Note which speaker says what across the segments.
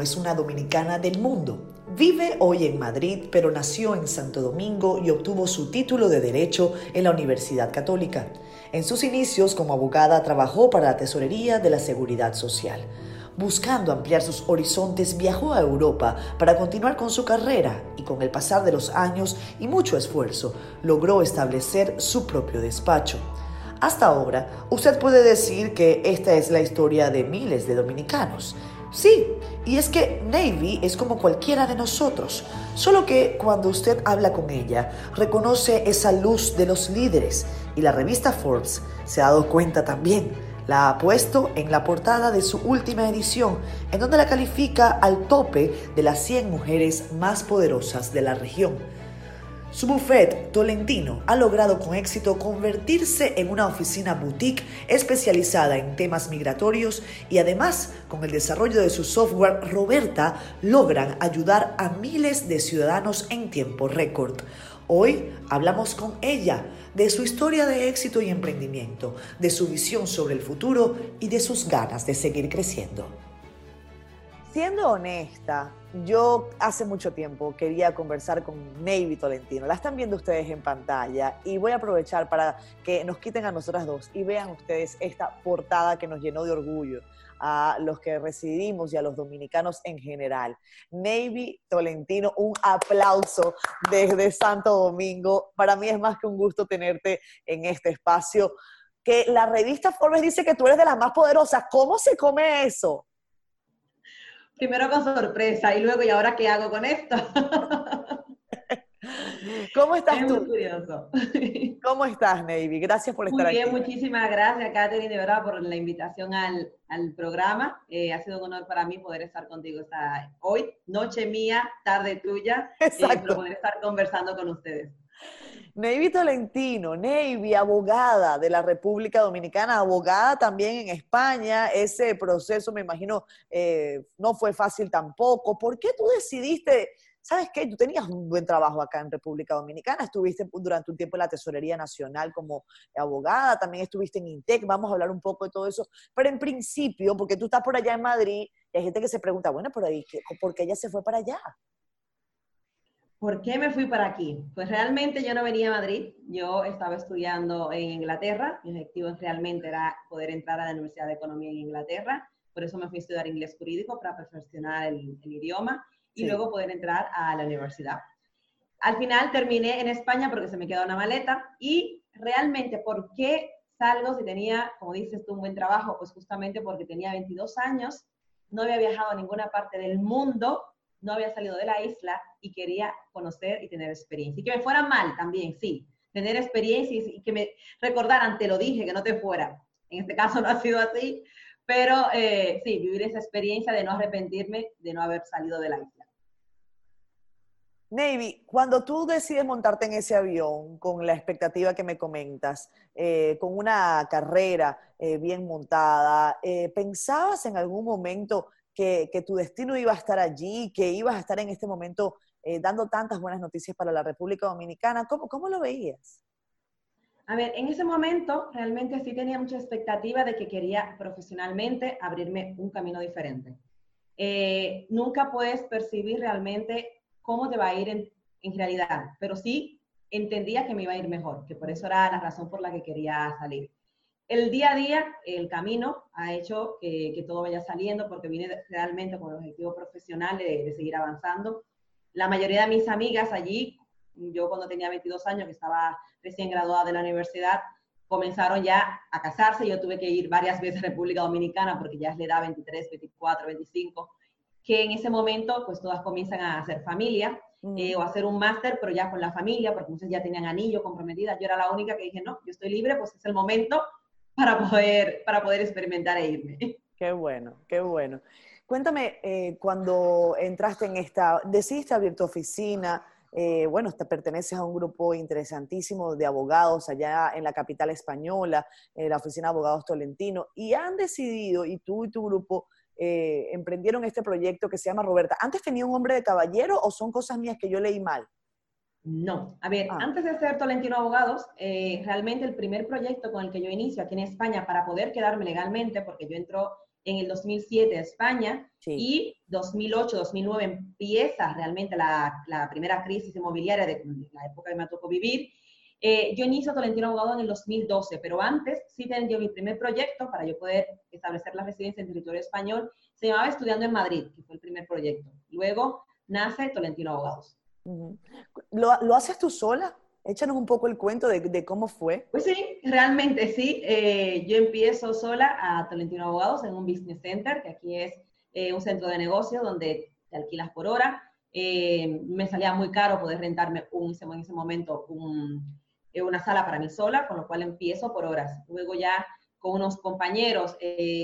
Speaker 1: Es una dominicana del mundo. Vive hoy en Madrid, pero nació en Santo Domingo y obtuvo su título de Derecho en la Universidad Católica. En sus inicios como abogada trabajó para la Tesorería de la Seguridad Social. Buscando ampliar sus horizontes, viajó a Europa para continuar con su carrera y con el pasar de los años y mucho esfuerzo, logró establecer su propio despacho. Hasta ahora, usted puede decir que esta es la historia de miles de dominicanos. Sí, y es que Navy es como cualquiera de nosotros, solo que cuando usted habla con ella, reconoce esa luz de los líderes y la revista Forbes se ha dado cuenta también. La ha puesto en la portada de su última edición, en donde la califica al tope de las 100 mujeres más poderosas de la región. Su buffet Tolentino ha logrado con éxito convertirse en una oficina boutique especializada en temas migratorios y además con el desarrollo de su software Roberta logran ayudar a miles de ciudadanos en tiempo récord. Hoy hablamos con ella de su historia de éxito y emprendimiento, de su visión sobre el futuro y de sus ganas de seguir creciendo. Siendo honesta, yo hace mucho tiempo quería conversar con Navy Tolentino. La están viendo ustedes en pantalla y voy a aprovechar para que nos quiten a nosotras dos y vean ustedes esta portada que nos llenó de orgullo a los que residimos y a los dominicanos en general. Navy Tolentino, un aplauso desde Santo Domingo. Para mí es más que un gusto tenerte en este espacio. Que la revista Forbes dice que tú eres de las más poderosas. ¿Cómo se come eso?
Speaker 2: Primero con sorpresa y luego, ¿y ahora qué hago con esto?
Speaker 1: ¿Cómo estás
Speaker 2: es
Speaker 1: tú?
Speaker 2: Muy curioso.
Speaker 1: ¿Cómo estás, Navy? Gracias por estar
Speaker 2: muy bien,
Speaker 1: aquí.
Speaker 2: muchísimas gracias, Katherine, de verdad, por la invitación al, al programa. Eh, ha sido un honor para mí poder estar contigo esta, hoy, noche mía, tarde tuya, eh,
Speaker 1: Exacto.
Speaker 2: poder estar conversando con ustedes.
Speaker 1: Navy Tolentino, Navy, abogada de la República Dominicana, abogada también en España. Ese proceso, me imagino, eh, no fue fácil tampoco. ¿Por qué tú decidiste? ¿Sabes qué? Tú tenías un buen trabajo acá en República Dominicana, estuviste durante un tiempo en la Tesorería Nacional como abogada, también estuviste en INTEC, vamos a hablar un poco de todo eso, pero en principio, porque tú estás por allá en Madrid, y hay gente que se pregunta, bueno, ¿qué- ¿por qué ella se fue para allá?
Speaker 2: ¿Por qué me fui para aquí? Pues realmente yo no venía a Madrid, yo estaba estudiando en Inglaterra, mi objetivo realmente era poder entrar a la Universidad de Economía en Inglaterra, por eso me fui a estudiar inglés jurídico para perfeccionar el, el idioma y
Speaker 1: Sí.
Speaker 2: luego poder entrar a la universidad. Al final terminé en España porque se me quedó una maleta y realmente, ¿por qué salgo si tenía, como dices tú, un buen trabajo? Pues justamente porque tenía 22 años, no había viajado a ninguna parte del mundo, no había salido de la isla y quería conocer y tener experiencia. Y que me fuera mal también, sí, tener experiencia y, que me recordaran, te lo dije, que no te fuera. En este caso no ha sido así, pero eh, sí, vivir esa experiencia de no arrepentirme de no haber salido de la isla.
Speaker 1: Navy, cuando tú decides montarte en ese avión con la expectativa que me comentas, eh, con una carrera eh, bien montada, ¿pensabas en algún momento que, que tu destino iba a estar allí, que ibas a estar en este momento eh, dando tantas buenas noticias para la República Dominicana? ¿Cómo, cómo lo veías?
Speaker 2: A ver, en ese momento realmente sí tenía mucha expectativa de que quería profesionalmente abrirme un camino diferente. Eh, nunca puedes percibir realmente cómo te va a ir en, en, realidad, pero sí entendía que me iba a ir mejor, que por eso era la razón por la que quería salir. El día a día, el camino ha hecho que, todo vaya saliendo porque vine realmente con el objetivo profesional de seguir avanzando. La mayoría de mis amigas allí, yo cuando tenía 22 años, que estaba recién graduada de la universidad, comenzaron ya a casarse. Yo tuve que ir varias veces a República Dominicana porque ya es la edad 23, 24, 25, que en ese momento pues todas comienzan a hacer familia
Speaker 1: Mm.
Speaker 2: eh, o a hacer un máster, pero ya con la familia, porque muchas ya tenían anillo comprometida. Yo era la única que dije, no, yo estoy libre, pues es el momento para poder, para poder experimentar e irme.
Speaker 1: Qué bueno, qué bueno. Cuéntame, eh, cuando entraste en esta, decidiste abrir tu oficina, eh, bueno, te perteneces a un grupo interesantísimo de abogados allá en la capital española, eh, la oficina de abogados Tolentino, y han decidido, y tú y tu grupo, eh, emprendieron este proyecto que se llama Roberta. ¿Antes tenía un hombre de caballero o son cosas mías que yo leí mal?
Speaker 2: No, a ver,
Speaker 1: Ah.
Speaker 2: antes de ser Tolentino Abogados, eh, realmente el primer proyecto con el que yo inicio aquí en España para poder quedarme legalmente, porque yo entro en el 2007 a España y 2008, 2009 empieza realmente la, la, primera crisis inmobiliaria de la época que me tocó vivir. Eh, yo inicio Tolentino Abogado en el 2012, pero antes sí tenía mi primer proyecto para yo poder establecer la residencia en territorio español. Se llamaba Estudiando en Madrid, que fue el primer proyecto. Luego nace Tolentino Abogados.
Speaker 1: ¿Lo, ¿Lo haces tú sola? Échanos un poco el cuento de, cómo fue.
Speaker 2: Pues sí, realmente sí. Eh, yo empiezo sola a Tolentino Abogados en un business center, que aquí es eh, un centro de negocio donde te alquilas por hora. Eh, me salía muy caro poder rentarme un, en ese momento una sala para mí sola, con lo cual empiezo por horas. Luego ya con unos compañeros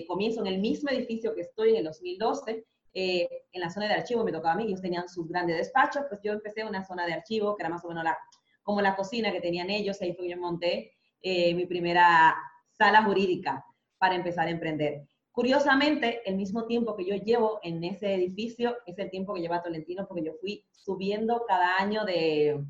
Speaker 2: comienzo en el mismo edificio que estoy en el 2012. en la zona de archivo me tocaba a mí, ellos tenían sus grandes despachos, pues yo empecé en una zona de archivo que era más o menos la, como la cocina que tenían ellos, ahí fue yo monté eh, mi primera sala jurídica para empezar a emprender. Curiosamente, el mismo tiempo que yo llevo en ese edificio es el tiempo que lleva Tolentino, porque yo fui subiendo cada año de,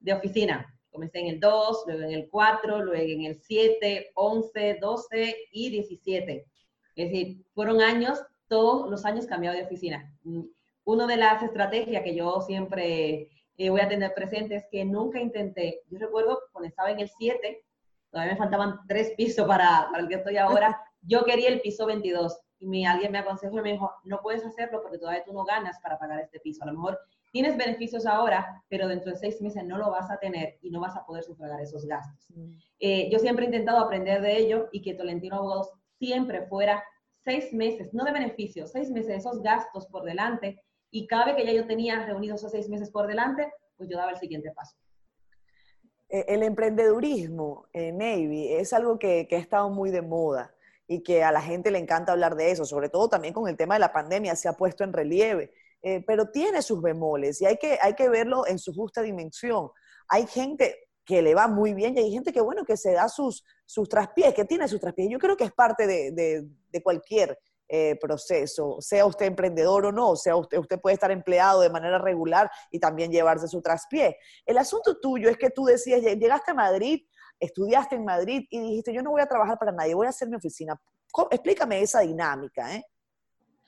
Speaker 2: de oficina. Comencé en el 2, luego en el 4, luego en el 7, 11, 12 y 17. Es decir, fueron años, todos los años cambiado de oficina. Mm, una de las estrategias que yo siempre voy a tener presentes que nunca intenté. Yo recuerdo cuando estaba en el 7, todavía me faltaban tres pisos para, para el que estoy ahora, yo quería el piso 22 y me, alguien me aconsejó y me dijo, no puedes hacerlo porque todavía tú no ganas para pagar este piso. A lo mejor tienes beneficios ahora, pero dentro de seis meses no lo vas a tener y no vas a poder sufragar esos gastos. Mm. Eh, yo siempre he intentado aprender de ello y que Tolentino Abogados siempre fuera seis meses, no de beneficios, seis meses de esos gastos por delante y vez que ya yo tenía reunidos esos seis meses por delante, pues yo daba el siguiente paso.
Speaker 1: Eh, el emprendedurismo, en Navy, es algo que, que ha estado muy de moda y que a la gente le encanta hablar de eso, sobre todo también con el tema de la pandemia se ha puesto en relieve, eh, pero tiene sus bemoles y hay que, hay que verlo en su justa dimensión. Hay gente que le va muy bien y hay gente que, bueno, que se da sus, sus traspiés, que tiene sus traspiés. Yo creo que es parte de, de cualquier eh, proceso, sea usted emprendedor o no, sea usted, usted puede estar empleado de manera regular y también llevarse su traspié. El asunto tuyo es que tú decías, llegaste a Madrid, estudiaste en Madrid y dijiste, yo no voy a trabajar para nadie, voy a hacer mi oficina. Explícame esa dinámica, ¿eh?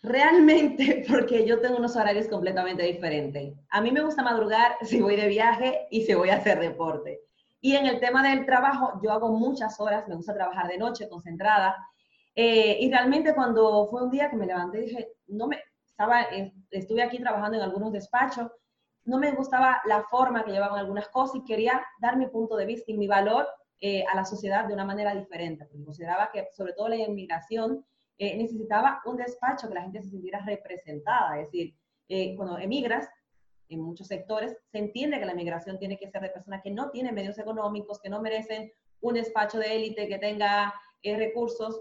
Speaker 2: Realmente, porque yo tengo unos horarios completamente diferentes. A mí me gusta madrugar si voy de viaje y si voy a hacer deporte. Y en el tema del trabajo, yo hago muchas horas, me gusta trabajar de noche, concentrada, eh, y realmente cuando fue un día que me levanté, dije, no me, estaba, estuve aquí trabajando en algunos despachos, no me gustaba la forma que llevaban algunas cosas y quería dar mi punto de vista y mi valor eh, a la sociedad de una manera diferente, porque consideraba que sobre todo la inmigración eh, necesitaba un despacho que la gente se sintiera representada, es decir, cuando emigras, en muchos sectores, se entiende que la migración tiene que ser de personas que no tienen medios económicos, que no merecen un despacho de élite que tenga recursos,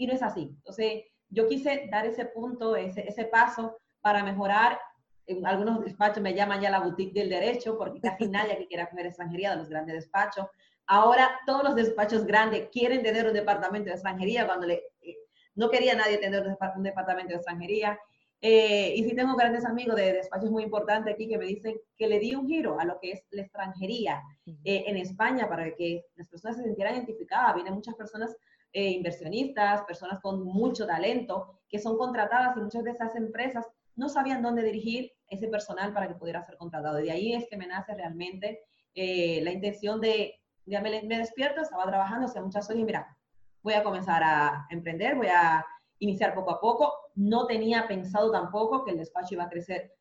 Speaker 2: y no es así. Entonces, yo quise dar ese punto, ese, ese paso para mejorar. En algunos despachos me llaman ya la boutique del derecho, porque casi nadie que quiera coger extranjería de los grandes despachos. Ahora todos los despachos grandes quieren tener un departamento de extranjería cuando le, eh, no quería nadie tener un departamento de extranjería. Eh, y sí tengo grandes amigos de despachos muy importantes aquí que me dicen que le di un giro a lo que es la extranjería eh, en España para que las personas se sintieran identificadas. Vienen muchas personas eh, inversionistas, personas con mucho talento, que son contratadas y muchas de esas empresas no sabían dónde dirigir ese personal para que pudiera ser contratado. De ahí es que me nace realmente eh, la intención de, ya me, despierto, estaba trabajando hace muchas horas y mira, voy a comenzar a emprender, voy a iniciar poco a poco. No tenía pensado tampoco que el despacho iba a crecer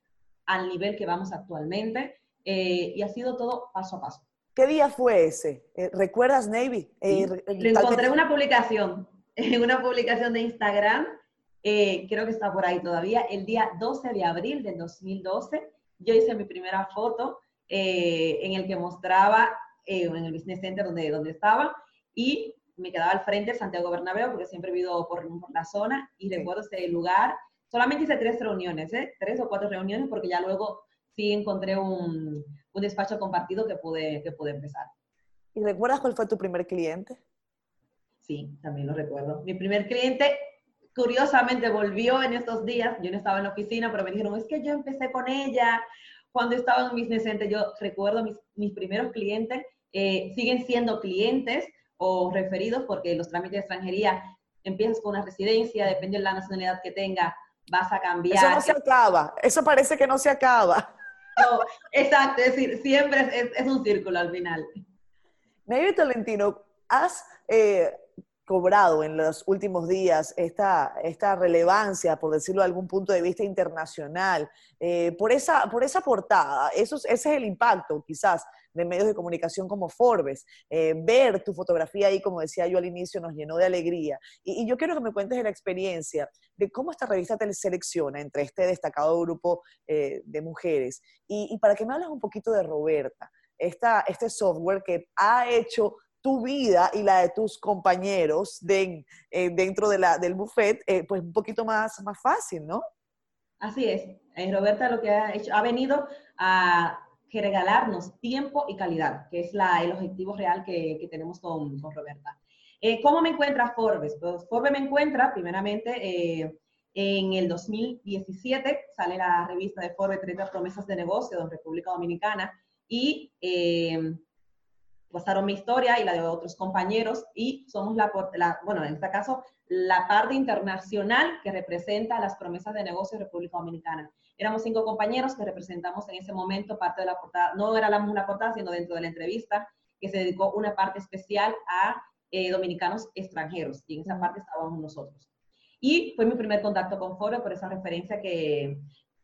Speaker 2: al nivel que vamos actualmente eh, y ha sido todo paso a paso.
Speaker 1: ¿Qué día fue ese? Eh, ¿Recuerdas, Navy?
Speaker 2: Eh, encontré en una publicación, en una publicación de Instagram, eh, creo que está por ahí todavía, el día 12 de abril del 2012. Yo hice mi primera foto en el que mostraba en el Business Center donde, donde estaba y me quedaba al frente de Santiago Bernabéu porque siempre he vivido por, la zona y recuerdo ese lugar. Solamente hice tres reuniones, tres o cuatro reuniones porque ya luego sí encontré un, un despacho compartido que pude, que pude empezar.
Speaker 1: ¿Y recuerdas cuál fue tu primer cliente?
Speaker 2: Sí, también lo recuerdo. Mi primer cliente, curiosamente, volvió en estos días. Yo no estaba en la oficina, pero me dijeron, es que yo empecé con ella cuando estaba en business center. Yo recuerdo mis, mis primeros clientes, eh, siguen siendo clientes o referidos porque los trámites de extranjería empiezas con una residencia, depende de la nacionalidad que tenga, vas a cambiar.
Speaker 1: Eso no se acaba, eso parece que no se acaba.
Speaker 2: exacto, es decir, siempre es, un círculo al final.
Speaker 1: Maybe Tolentino, has eh, cobrado en los últimos días esta, esta relevancia, por decirlo de algún punto de vista internacional, eh, por, esa, por esa portada. Eso, ese es el impacto, quizás, de medios de comunicación como Forbes. Eh, ver tu fotografía ahí, como decía yo al inicio, nos llenó de alegría. Y, yo quiero que me cuentes de la experiencia de cómo esta revista te selecciona entre este destacado grupo eh, de mujeres. Y, para que me hables un poquito de Roberta, esta, este software que ha hecho tu vida y la de tus compañeros eh, dentro de del buffet, eh, pues un poquito más, más fácil, ¿no?
Speaker 2: Así es. Eh, Roberta lo que ha hecho, ha venido a regalarnos tiempo y calidad, que es la, el objetivo real que, que tenemos con, con Roberta. ¿Cómo me encuentra Forbes? Pues Forbes me encuentra primeramente en el 2017, sale la revista de Forbes 30 promesas de negocio de República Dominicana y pasaron mi historia y la de otros compañeros y somos la, bueno, en este caso, la parte internacional que representa las promesas de negocio de República Dominicana. Éramos cinco compañeros que representamos en ese momento parte de la portada, no era la, una portada, sino dentro de la entrevista, que se dedicó una parte especial a eh, dominicanos extranjeros y en esa parte estábamos nosotros. Y fue mi primer contacto con Foro por esa referencia que,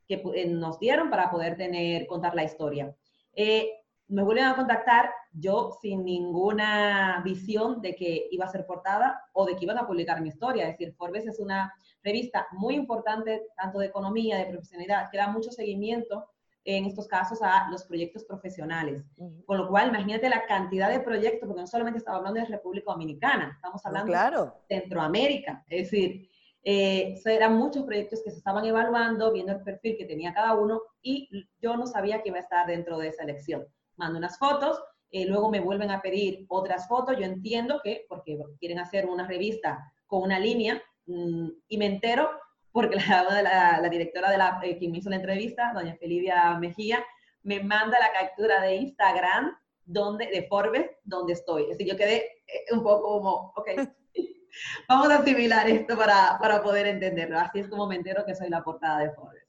Speaker 2: que eh, nos dieron para poder tener, contar la historia. Eh, me vuelven a contactar, yo sin ninguna visión de que iba a ser portada o de que iban a publicar mi historia. Es decir, Forbes es una revista muy importante, tanto de economía, de profesionalidad, que da mucho seguimiento en estos casos a los proyectos profesionales. Con lo cual, imagínate la cantidad de proyectos, porque no solamente estamos hablando de República Dominicana, estamos hablando de Centroamérica. Es decir, eh, eran muchos proyectos que se estaban evaluando, viendo el perfil que tenía cada uno, y yo no sabía que iba a estar dentro de esa elección mando unas fotos, eh, luego me vuelven a pedir otras fotos, yo entiendo que, porque quieren hacer una revista con una línea, mm, y me entero, porque la, directora de la, eh, quien me hizo la entrevista, doña Felivia Mejía, me manda la captura de Instagram donde, de Forbes donde estoy. Es decir, yo quedé eh, un poco como, ok, vamos a asimilar esto para, para poder entenderlo. Así es como me entero que soy la portada de Forbes.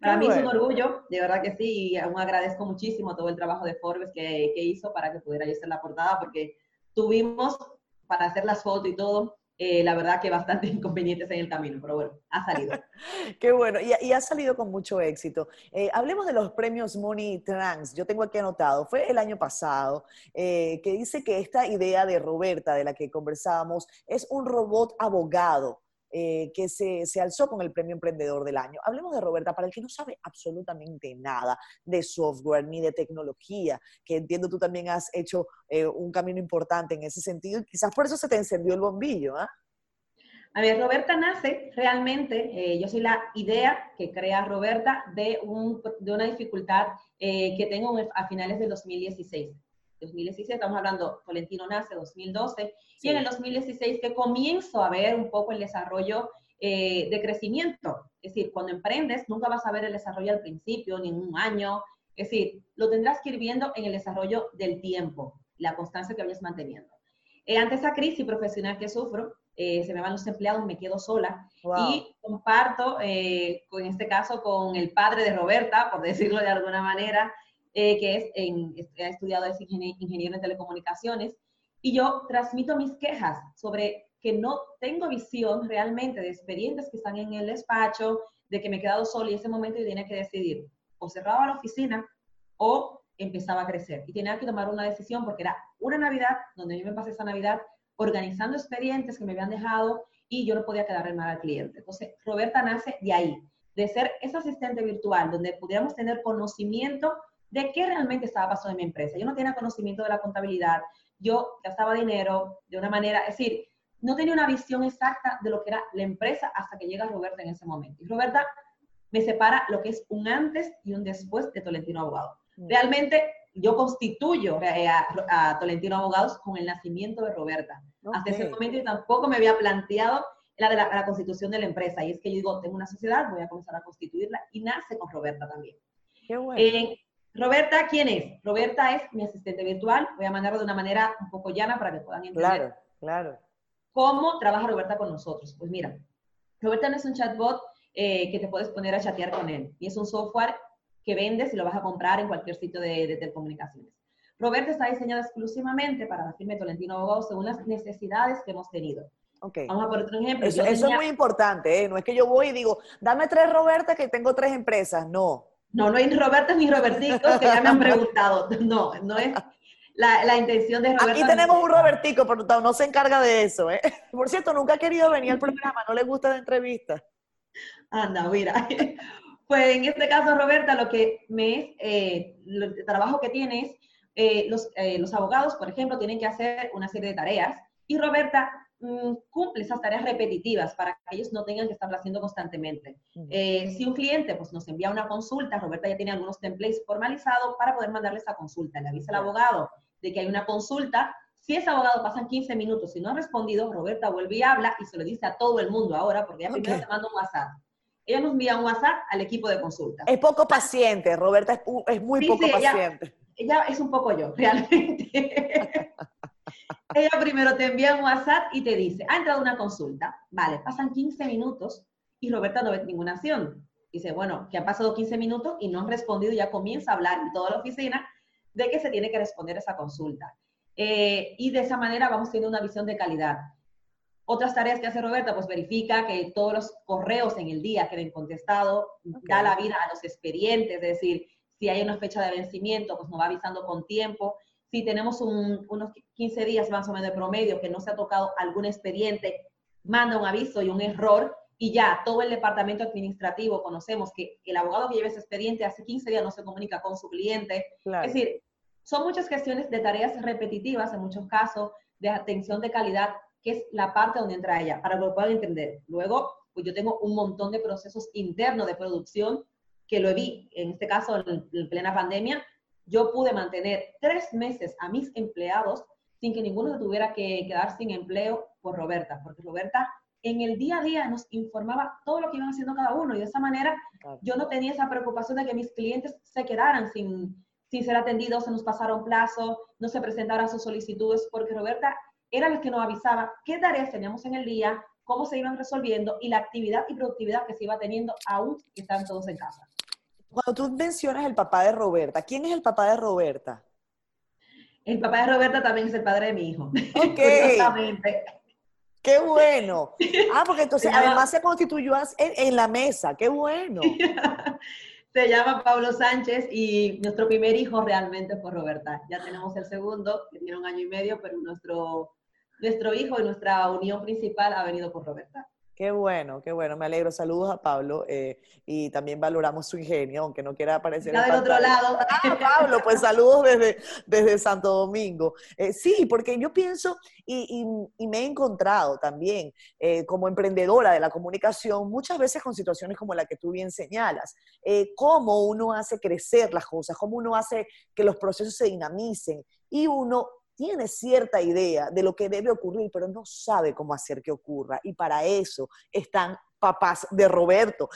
Speaker 2: Para mí es un orgullo, de verdad que sí, y aún agradezco muchísimo todo el trabajo de Forbes que, que hizo para que pudiera yo ser la portada, porque tuvimos para hacer las fotos y todo, eh, la verdad que bastante inconvenientes en el camino, pero bueno, ha salido.
Speaker 1: Qué bueno, y, y, ha salido con mucho éxito. Eh, hablemos de los premios Money Trans. Yo tengo aquí anotado, fue el año pasado, eh, que dice que esta idea de Roberta, de la que conversábamos, es un robot abogado. Eh, que se, se, alzó con el premio Emprendedor del Año. Hablemos de Roberta, para el que no sabe absolutamente nada de software ni de tecnología, que entiendo tú también has hecho eh, un camino importante en ese sentido y quizás por eso se te encendió el bombillo. ¿ah?
Speaker 2: A ver, Roberta nace realmente, eh, yo soy la idea que crea Roberta de, un, de una dificultad que tengo a finales del 2016. 2016, estamos hablando, Tolentino nace 2012, y en el 2016 que comienzo a ver un poco el desarrollo eh, de crecimiento. Es decir, cuando emprendes, nunca vas a ver el desarrollo al principio, ni en un año. Es decir, lo tendrás que ir viendo en el desarrollo del tiempo, la constancia que vayas manteniendo. Eh, ante esa crisis profesional que sufro, eh, se me van los empleados, me quedo sola y comparto, en este caso, con el padre de Roberta, por decirlo de alguna manera, eh, que es en, ha estudiado es ingeniero en telecomunicaciones, y yo transmito mis quejas sobre que no tengo visión realmente de expedientes que están en el despacho, de que me he quedado sola y ese momento yo tenía que decidir, o cerraba la oficina o empezaba a crecer. Y tenía que tomar una decisión porque era una Navidad, donde yo me pasé esa Navidad organizando expedientes que me habían dejado y yo no podía quedar mal al cliente. Entonces, Roberta nace de ahí, de ser esa asistente virtual, donde pudiéramos tener conocimiento de qué realmente estaba pasando en mi empresa. Yo no tenía conocimiento de la contabilidad, yo gastaba dinero de una manera, es decir, no tenía una visión exacta de lo que era la empresa hasta que llega Roberta en ese momento. Y Roberta me separa lo que es un antes y un después de Tolentino Abogado. Mm. Realmente yo constituyo a, Tolentino Abogados con el nacimiento de Roberta. Hasta ese momento yo tampoco me había planteado la de la, constitución de la empresa. Y es que yo digo, tengo una sociedad, voy a comenzar a constituirla y nace con Roberta también. Qué bueno. Roberta, ¿quién es? Roberta es mi asistente virtual. Voy a mandarlo de una manera un poco llana para que puedan entender.
Speaker 1: Claro, claro.
Speaker 2: ¿Cómo trabaja Roberta con nosotros? Pues mira, Roberta no es un chatbot eh, que te puedes poner a chatear con él. Y es un software que vendes y lo vas a comprar en cualquier sitio de, de telecomunicaciones. Roberta está diseñado exclusivamente para la firma Tolentino Abogados según las necesidades que hemos tenido.
Speaker 1: Okay.
Speaker 2: Vamos a poner otro ejemplo.
Speaker 1: Eso, eso es muy importante, ¿eh? No es que yo voy y digo, dame tres Roberta que tengo tres empresas. No.
Speaker 2: No, no hay Roberta ni Roberticos que ya me han preguntado. No, no es la, la intención de
Speaker 1: Roberta. Aquí tenemos un Robertico, pero no se encarga de eso, ¿eh? Por cierto, nunca ha querido venir al programa, no le gusta la entrevista.
Speaker 2: Anda, mira. Pues en este caso, Roberta, lo que me es, eh, el trabajo que tienes, eh, los, eh, los abogados, por ejemplo, tienen que hacer una serie de tareas y Roberta cumple esas tareas repetitivas para que ellos no tengan que estarlo haciendo constantemente. si un cliente pues, nos envía una consulta, Roberta ya tiene algunos templates formalizados para poder mandarle esa consulta. Le avisa al abogado de que hay una consulta. Si ese abogado pasan 15 minutos y no ha respondido, Roberta vuelve y habla y se lo dice a todo el mundo ahora, porque ya primero te manda un WhatsApp ella nos envía un WhatsApp al equipo de consulta.
Speaker 1: Es poco paciente, Roberta es, muy poco paciente.
Speaker 2: Ella, es un poco yo, realmente. ella primero te envía un WhatsApp y te dice, ha entrado una consulta. Vale, pasan 15 minutos y Roberta no ve ninguna acción. Dice, bueno, que han pasado 15 minutos y no han respondido, ya comienza a hablar en toda la oficina de que se tiene que responder esa consulta. Eh, y de esa manera vamos teniendo una visión de calidad. Otras tareas que hace Roberta, pues verifica que todos los correos en el día queden contestados, da la vida a los expedientes, es decir, si hay una fecha de vencimiento, pues nos va avisando con tiempo. Si tenemos unos 15 días más o menos de promedio que no se ha tocado algún expediente, manda un aviso y un error y ya todo el departamento administrativo conocemos que el abogado que lleva ese expediente hace 15 días no se comunica con su cliente. Es decir, son muchas cuestiones de tareas repetitivas en muchos casos, de atención de calidad que es la parte donde entra ella, para que lo puedan entender. Luego, pues yo tengo un montón de procesos internos de producción que lo vi, en este caso, en, plena pandemia, yo pude mantener tres meses a mis empleados sin que ninguno se tuviera que quedar sin empleo por Roberta, porque Roberta en el día a día nos informaba todo lo que iban haciendo cada uno y de esa manera yo no tenía esa preocupación de que mis clientes se quedaran sin, sin ser atendidos, se nos pasaron plazos, no se presentaran sus solicitudes, porque Roberta era el que nos avisaba qué tareas teníamos en el día, cómo se iban resolviendo y la actividad y productividad que se iba teniendo aún que están todos en casa.
Speaker 1: Cuando tú mencionas el papá de Roberta, ¿quién es el papá de Roberta?
Speaker 2: El papá de Roberta también es el padre de mi hijo.
Speaker 1: Ok. Qué bueno. Ah, porque entonces además se constituyó en, la mesa. Qué bueno.
Speaker 2: se llama Pablo Sánchez y nuestro primer hijo realmente fue Roberta. Ya tenemos el segundo, que tiene un año y medio, pero nuestro nuestro hijo y nuestra unión principal ha venido por Roberta.
Speaker 1: Qué bueno, qué bueno, me alegro. Saludos a Pablo eh, y también valoramos su ingenio, aunque no quiera aparecer.
Speaker 2: Está del otro lado.
Speaker 1: Ah, Pablo, pues saludos desde, desde Santo Domingo. Eh, sí, porque yo pienso y, y, me he encontrado también eh, como emprendedora de la comunicación muchas veces con situaciones como la que tú bien señalas. cómo uno hace crecer las cosas, cómo uno hace que los procesos se dinamicen y uno tiene cierta idea de lo que debe ocurrir, pero no sabe cómo hacer que ocurra. Y para eso están papás de Roberto,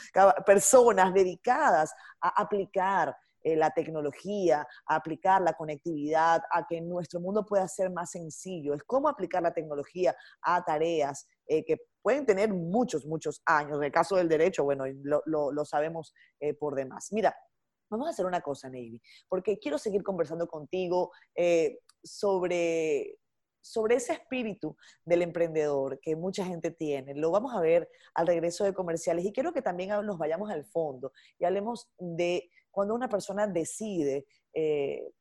Speaker 1: personas dedicadas a aplicar eh, la tecnología, a aplicar la conectividad, a que nuestro mundo pueda ser más sencillo. Es cómo aplicar la tecnología a tareas eh, que pueden tener muchos, muchos años. En el caso del derecho, bueno, lo, sabemos eh, por demás. Mira, vamos a hacer una cosa, Navy, porque quiero seguir conversando contigo sobre, sobre ese espíritu del emprendedor que mucha gente tiene. Lo vamos a ver al regreso de comerciales y quiero que también nos vayamos al fondo y hablemos de cuando una persona decide eh,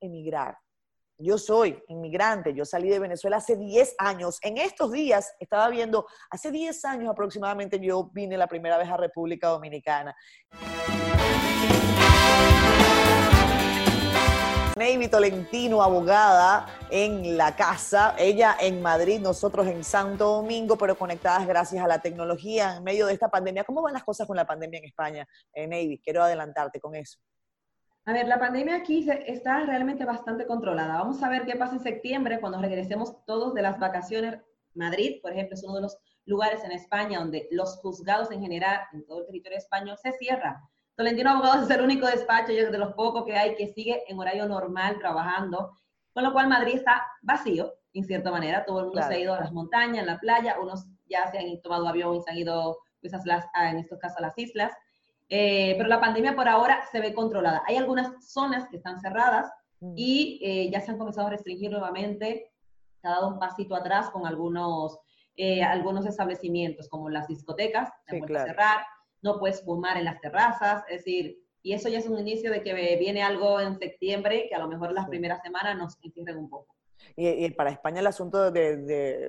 Speaker 1: emigrar. Yo soy inmigrante, yo salí de Venezuela hace 10 años. En estos días estaba viendo, hace 10 años aproximadamente yo vine la primera vez a República Dominicana. Navy Tolentino, abogada en la casa, ella en Madrid, nosotros en Santo Domingo, pero conectadas gracias a la tecnología en medio de esta pandemia. ¿Cómo van las cosas con la pandemia en España, eh, Navy? Quiero adelantarte con eso.
Speaker 2: A ver, la pandemia aquí está realmente bastante controlada. Vamos a ver qué pasa en septiembre cuando regresemos todos de las vacaciones. Madrid, por ejemplo, es uno de los lugares en España donde los juzgados en general, en todo el territorio español, se cierra Tolentino Abogados es el único despacho y es de los pocos que hay que sigue en horario normal trabajando, con lo cual Madrid está vacío en cierta manera. Todo el mundo se ha ido a las montañas, a la playa, unos ya se han tomado avión y se han ido, pues, a en estos casos, a las islas. Eh, pero la pandemia por ahora se ve controlada. Hay algunas zonas que están cerradas mm. y eh, ya se han comenzado a restringir nuevamente. Se ha dado un pasito atrás con algunos, eh, algunos establecimientos, como las discotecas, se sí, cerrar, no puedes fumar en las terrazas, es decir, y eso ya es un inicio de que viene algo en septiembre que a lo mejor las primeras semanas nos encierren un poco.
Speaker 1: Y, para España el asunto de,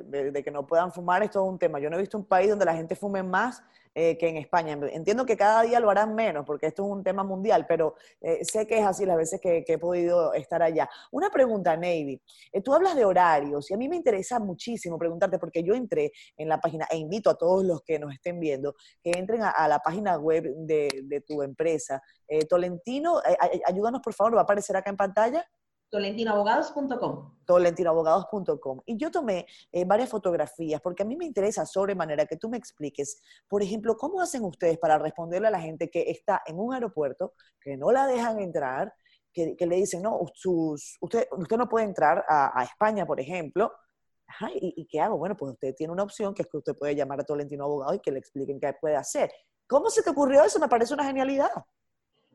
Speaker 1: de, que no puedan fumar es todo un tema. Yo no he visto un país donde la gente fume más eh, que en España. Entiendo que cada día lo harán menos porque esto es un tema mundial, pero eh, sé que es así las veces que, he podido estar allá. Una pregunta, Navy. Eh, tú hablas de horarios y a mí me interesa muchísimo preguntarte porque yo entré en la página e invito a todos los que nos estén viendo que entren a, la página web de, tu empresa. Tolentino, ayúdanos por favor, va a aparecer acá en pantalla.
Speaker 2: Tolentinoabogados.com.
Speaker 1: Tolentinoabogados.com. Y yo tomé eh, varias fotografías porque a mí me interesa sobremanera que tú me expliques, por ejemplo, cómo hacen ustedes para responderle a la gente que está en un aeropuerto, que no la dejan entrar, que, le dicen, no, sus, usted, usted no puede entrar a, España, por ejemplo. ¿y, qué hago? Bueno, pues usted tiene una opción que es que usted puede llamar a Tolentino Abogado y que le expliquen qué puede hacer. ¿Cómo se te ocurrió eso? Me parece una genialidad.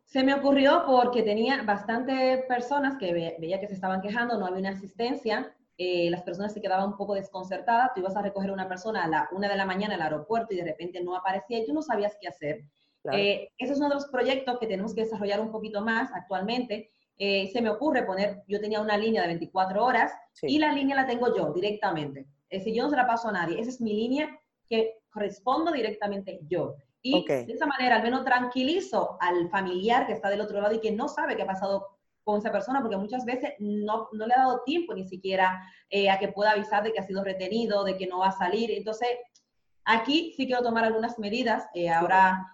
Speaker 2: Se me ocurrió porque tenía bastante personas que veía que se estaban quejando, no había una asistencia, eh, las personas se quedaban un poco desconcertadas, tú ibas a recoger a una persona a la una de la mañana al aeropuerto y de repente no aparecía y tú no sabías qué hacer. Eh, ese es uno de los proyectos que tenemos que desarrollar un poquito más actualmente. Eh, se me ocurre poner, yo tenía una línea de 24 horas y la línea la tengo yo directamente. Es decir, yo no se la paso a nadie, esa es mi línea que correspondo directamente yo. Y de esa manera al menos tranquilizo al familiar que está del otro lado y que no sabe qué ha pasado con esa persona, porque muchas veces no, no le ha dado tiempo ni siquiera eh, a que pueda avisar de que ha sido retenido, de que no va a salir. Entonces, aquí sí quiero tomar algunas medidas eh, ahora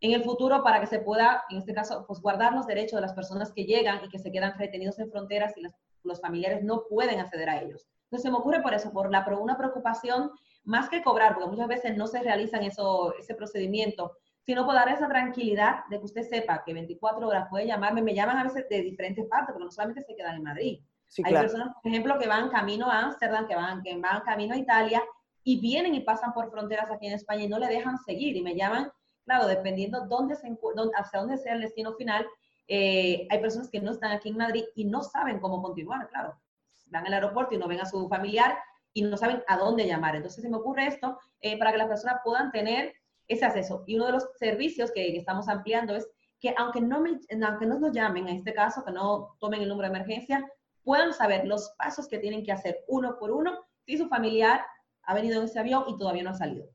Speaker 2: en el futuro para que se pueda, en este caso, pues guardar los derechos de las personas que llegan y que se quedan retenidos en fronteras y los familiares no pueden acceder a ellos. Entonces, se me ocurre por eso, por la, por una preocupación más que cobrar, porque muchas veces no se realizan eso, ese procedimiento, sino por dar esa tranquilidad de que usted sepa que 24 horas puede llamarme, me llaman a veces de diferentes partes, porque no solamente se quedan en Madrid. Hay personas, por ejemplo, que van camino a Ámsterdam, que van, que van camino a Italia y vienen y pasan por fronteras aquí en España y no le dejan seguir y me llaman, claro, dependiendo dónde se, dónde, hacia dónde sea el destino final, eh, hay personas que no están aquí en Madrid y no saben cómo continuar, claro. Van al aeropuerto y no ven a su familiar y no saben a dónde llamar. Entonces se me ocurre esto eh, para que las personas puedan tener ese acceso. Y uno de los servicios que, estamos ampliando es que aunque no, me, aunque no nos llamen, en este caso, que no tomen el número de emergencia, puedan saber los pasos que tienen que hacer uno por uno si su familiar ha venido en ese avión y todavía no ha salido.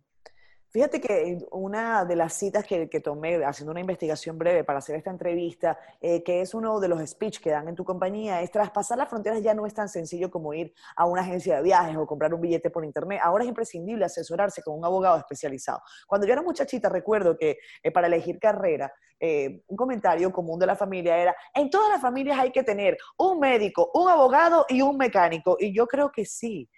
Speaker 1: Fíjate que una de las citas que, tomé haciendo una investigación breve para hacer esta entrevista, eh, que es uno de los speech que dan en tu compañía, es traspasar las fronteras ya no es tan sencillo como ir a una agencia de viajes o comprar un billete por internet. Ahora es imprescindible asesorarse con un abogado especializado. Cuando yo era muchachita recuerdo que eh, para elegir carrera, eh, un comentario común de la familia era, en todas las familias hay que tener un médico, un abogado y un mecánico. Y yo creo que sí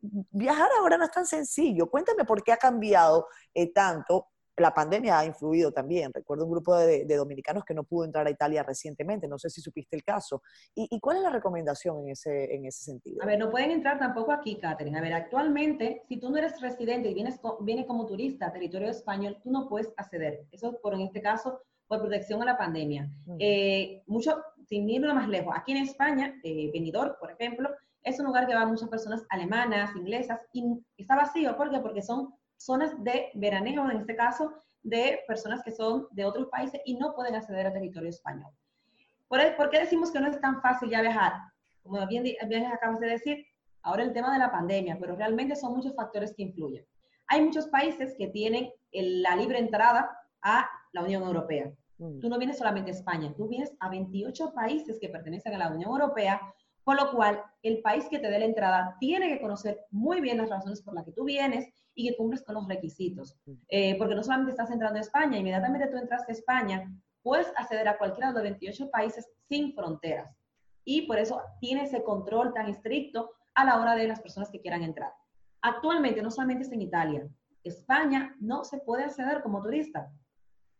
Speaker 1: viajar ahora no es tan sencillo. Cuéntame por qué ha cambiado eh, tanto. La pandemia ha influido también. Recuerdo un grupo de, dominicanos que no pudo entrar a Italia recientemente. No sé si supiste el caso. ¿Y, cuál es la recomendación en ese, en ese sentido?
Speaker 2: A ver, no pueden entrar tampoco aquí, Catherine. A ver, actualmente, si tú no eres residente y vienes, vienes como turista a territorio español, tú no puedes acceder. Eso por en este caso por protección a la pandemia. Eh, mucho, sin irnos más lejos, aquí en España, eh, Benidorm, por ejemplo, es un lugar que van muchas personas alemanas, inglesas, y está vacío. ¿Por qué? Porque son zonas de veraneo, en este caso, de personas que son de otros países y no pueden acceder al territorio español. ¿Por, qué decimos que no es tan fácil ya viajar? Como bien, bien acabas de decir, ahora el tema de la pandemia, pero realmente son muchos factores que influyen. Hay muchos países que tienen la libre entrada a la Unión Europea. Mm. Tú no vienes solamente a España, tú vienes a 28 países que pertenecen a la Unión Europea con lo cual, el país que te dé la entrada tiene que conocer muy bien las razones por las que tú vienes y que cumples con los requisitos. Eh, porque no solamente estás entrando a España, inmediatamente tú entraste a España, puedes acceder a cualquiera de los 28 países sin fronteras. Y por eso tiene ese control tan estricto a la hora de las personas que quieran entrar. Actualmente, no solamente es en Italia, España no se puede acceder como turista.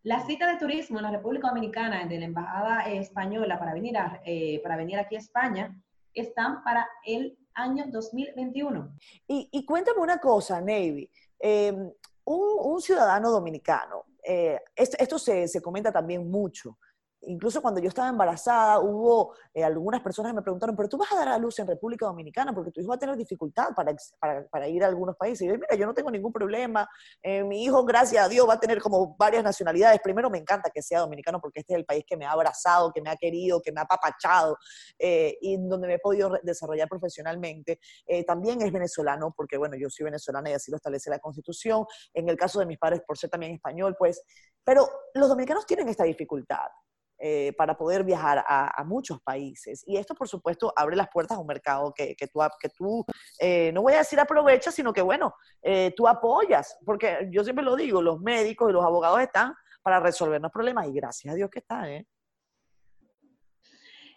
Speaker 2: La cita de turismo en la República Dominicana de la Embajada Española para venir, a, eh, para venir aquí a España están para el año 2021.
Speaker 1: Y, y cuéntame una cosa, Navy. Em, un, ciudadano dominicano, eh, esto, se, se, comenta también mucho, incluso cuando yo estaba embarazada, hubo eh, algunas personas que me preguntaron, pero tú vas a dar a luz en República Dominicana porque tu hijo va a tener dificultad para, para, ir a algunos países. Y yo, mira, yo no tengo ningún problema. Eh, mi hijo, gracias a Dios, va a tener como varias nacionalidades. Primero, me encanta que sea dominicano porque este es el país que me ha abrazado, que me ha querido, que me ha apapachado eh, y donde me he podido desarrollar profesionalmente. también es venezolano porque, bueno, yo soy venezolana y así lo establece la Constitución. En el caso de mis padres, por ser también español, pues, pero los dominicanos tienen esta dificultad. Eh, para poder viajar a, muchos países. Y esto, por supuesto, abre las puertas a un mercado que, que tú, que tú eh, no voy a decir aprovechas, sino que, bueno, eh, tú apoyas, porque yo siempre lo digo, los médicos y los abogados están para resolvernos problemas y gracias a Dios que están, ¿eh?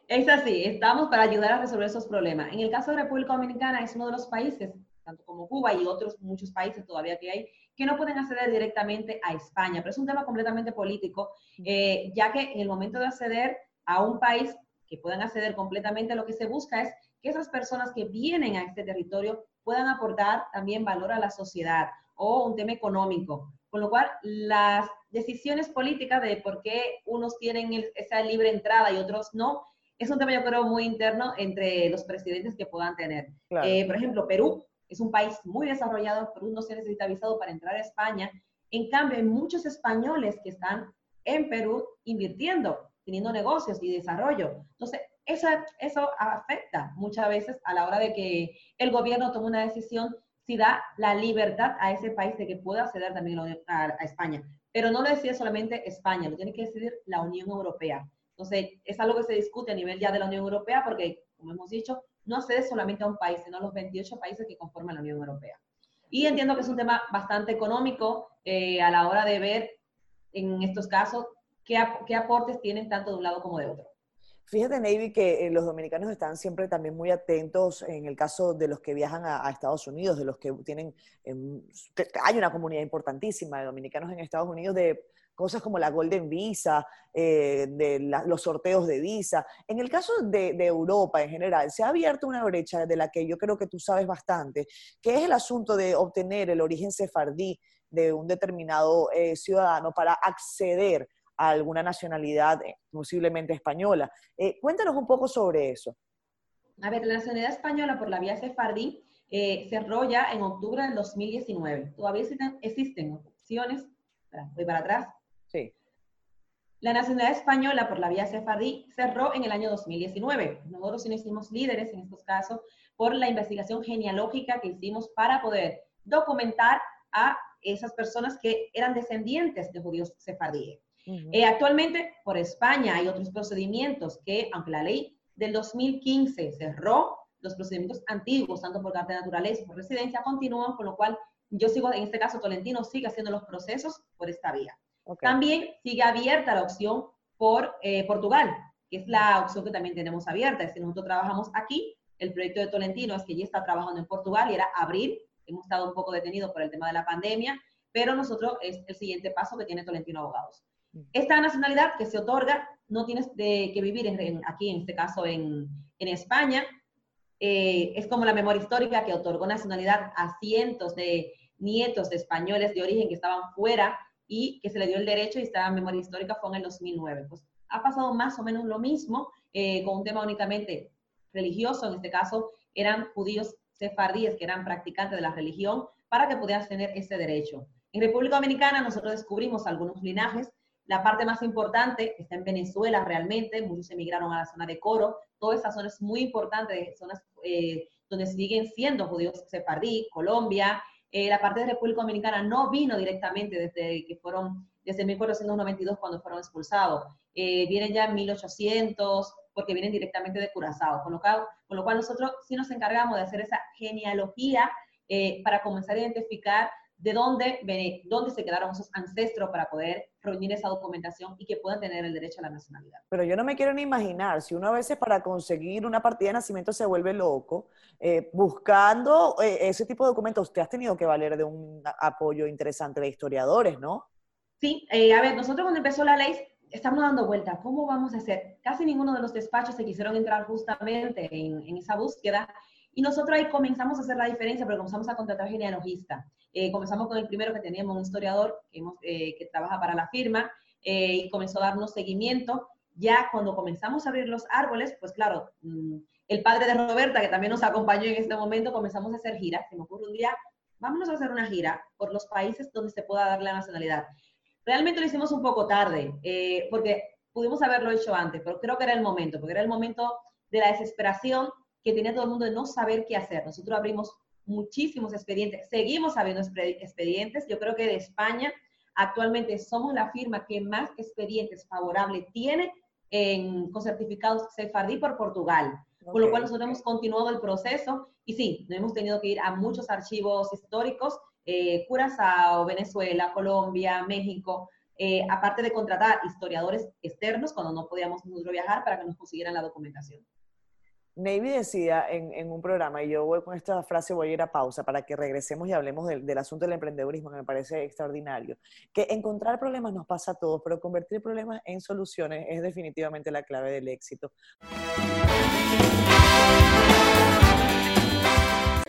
Speaker 2: Es así, estamos para ayudar a resolver esos problemas. En el caso de República Dominicana es uno de los países, tanto como Cuba y otros muchos países todavía que hay, que no pueden acceder directamente a España. Pero es un tema completamente político, eh, ya que en el momento de acceder a un país que puedan acceder completamente, lo que se busca es que esas personas que vienen a este territorio puedan aportar también valor a la sociedad o un tema económico. Con lo cual, las decisiones políticas de por qué unos tienen esa libre entrada y otros no, es un tema yo creo muy interno entre los presidentes que puedan tener. Eh, por ejemplo, Perú es un país muy desarrollado, Perú no se necesita visado para entrar a España. En cambio, hay muchos españoles que están en Perú invirtiendo, teniendo negocios y desarrollo. Entonces, eso, afecta muchas veces a la hora de que el gobierno tome una decisión si da la libertad a ese país de que pueda acceder también a, a España. Pero no lo decide solamente España, lo tiene que decidir la Unión Europea. Entonces, es algo que se discute a nivel ya de la Unión Europea porque, como hemos dicho, no accede solamente a un país, sino a los 28 países que conforman la Unión Europea. Y entiendo que es un tema bastante económico eh, a la hora de ver en estos casos qué, qué, aportes tienen tanto de un lado como de otro.
Speaker 1: Fíjate, Navy, que eh, los dominicanos están siempre también muy atentos en el caso de los que viajan a, Estados Unidos, de los que tienen, em, hay una comunidad importantísima de dominicanos en Estados Unidos de cosas como la Golden Visa, eh, de los sorteos de visa. En el caso de, Europa en general, se ha abierto una brecha de la que yo creo que tú sabes bastante, que es el asunto de obtener el origen sefardí de un determinado eh, ciudadano para acceder a alguna nacionalidad, eh, posiblemente española. cuéntanos un poco sobre eso.
Speaker 2: A ver, la nacionalidad española por la vía sefardí se enrolla en octubre del 2019. Todavía existen, opciones, voy para atrás. La nacionalidad española por la vía sefardí cerró en el año 2019. Nosotros sí nos hicimos líderes en estos casos por la investigación genealógica que hicimos para poder documentar a esas personas que eran descendientes de judíos sefardíes. Eh, actualmente, por España hay otros procedimientos que, aunque la ley del 2015 cerró, los procedimientos antiguos, tanto por carta de naturaleza como por residencia, continúan, con lo cual yo sigo, en este caso, Tolentino sigue haciendo los procesos por esta vía. También sigue abierta la opción por eh, Portugal, que es la opción que también tenemos abierta. Si nosotros trabajamos aquí, el proyecto de Tolentino es que ya está trabajando en Portugal y era abrir. Hemos estado un poco detenidos por el tema de la pandemia, pero nosotros es el siguiente paso que tiene Tolentino Abogados. Mm. Esta nacionalidad que se otorga, no tienes de, que vivir aquí, en este caso en, España, eh, es como la memoria histórica que otorgó nacionalidad a cientos de nietos de españoles de origen que estaban fuera y que se le dio el derecho y estaba en memoria histórica fue en el 2009. Pues ha pasado más o menos lo mismo eh, con un tema únicamente religioso, en este caso eran judíos sefardíes que eran practicantes de la religión para que pudieran tener ese derecho. En República Dominicana nosotros descubrimos algunos linajes. La parte más importante está en Venezuela realmente, muchos emigraron a la zona de Coro. Toda esa zona es muy importante, zonas eh, donde siguen siendo judíos sefardí, Colombia, eh, la parte de República Dominicana no vino directamente desde que fueron, desde 1492 cuando fueron expulsados. Eh, vienen ya en 1800 porque vienen directamente de Curazao, con lo cual, con lo cual nosotros sí nos encargamos de hacer esa genealogía eh, para comenzar a identificar de dónde, dónde se quedaron esos ancestros para poder reunir esa documentación y que puedan tener el derecho a la nacionalidad.
Speaker 1: Pero yo no me quiero ni imaginar, si uno a veces para conseguir una partida de nacimiento se vuelve loco, eh, buscando eh, ese tipo de documentos, usted ha tenido que valer de un apoyo interesante de historiadores, ¿no?
Speaker 2: Sí, eh, a ver, nosotros cuando empezó la ley estamos dando vuelta, ¿cómo vamos a hacer? Casi ninguno de los despachos se quisieron entrar justamente en, en esa búsqueda Y nosotros ahí comenzamos a hacer la diferencia, pero comenzamos a contratar genealogistas. Eh, comenzamos con el primero que teníamos, un historiador que, eh, que trabaja para la firma, eh, y comenzó a darnos seguimiento. Ya cuando comenzamos a abrir los árboles, pues claro, mm, el padre de Roberta, que también nos acompañó en este momento, comenzamos a hacer giras. Se me ocurre un día, vámonos a hacer una gira por los países donde se pueda dar la nacionalidad. Realmente lo hicimos un poco tarde, porque pudimos haberlo hecho antes, pero creo que era el momento, porque era el momento de la desesperación que tenía todo el mundo de no saber qué hacer. Nosotros abrimos muchísimos expedientes, seguimos abriendo expedientes. Yo creo que de España actualmente somos la firma que más expedientes favorables tiene en, con certificados Sefardí por Portugal. Con lo cual nosotros hemos continuado el proceso y sí, hemos tenido que ir a muchos archivos históricos, eh, Curazao, Venezuela, Colombia, México, eh, aparte de contratar historiadores externos cuando no podíamos nosotros viajar para que nos consiguieran la documentación.
Speaker 1: Navy decía en, un programa, y yo voy con esta frase, voy a ir a pausa para que regresemos y hablemos del, asunto del emprendedurismo, que me parece extraordinario, que encontrar problemas nos pasa a todos, pero convertir problemas en soluciones es definitivamente la clave del éxito.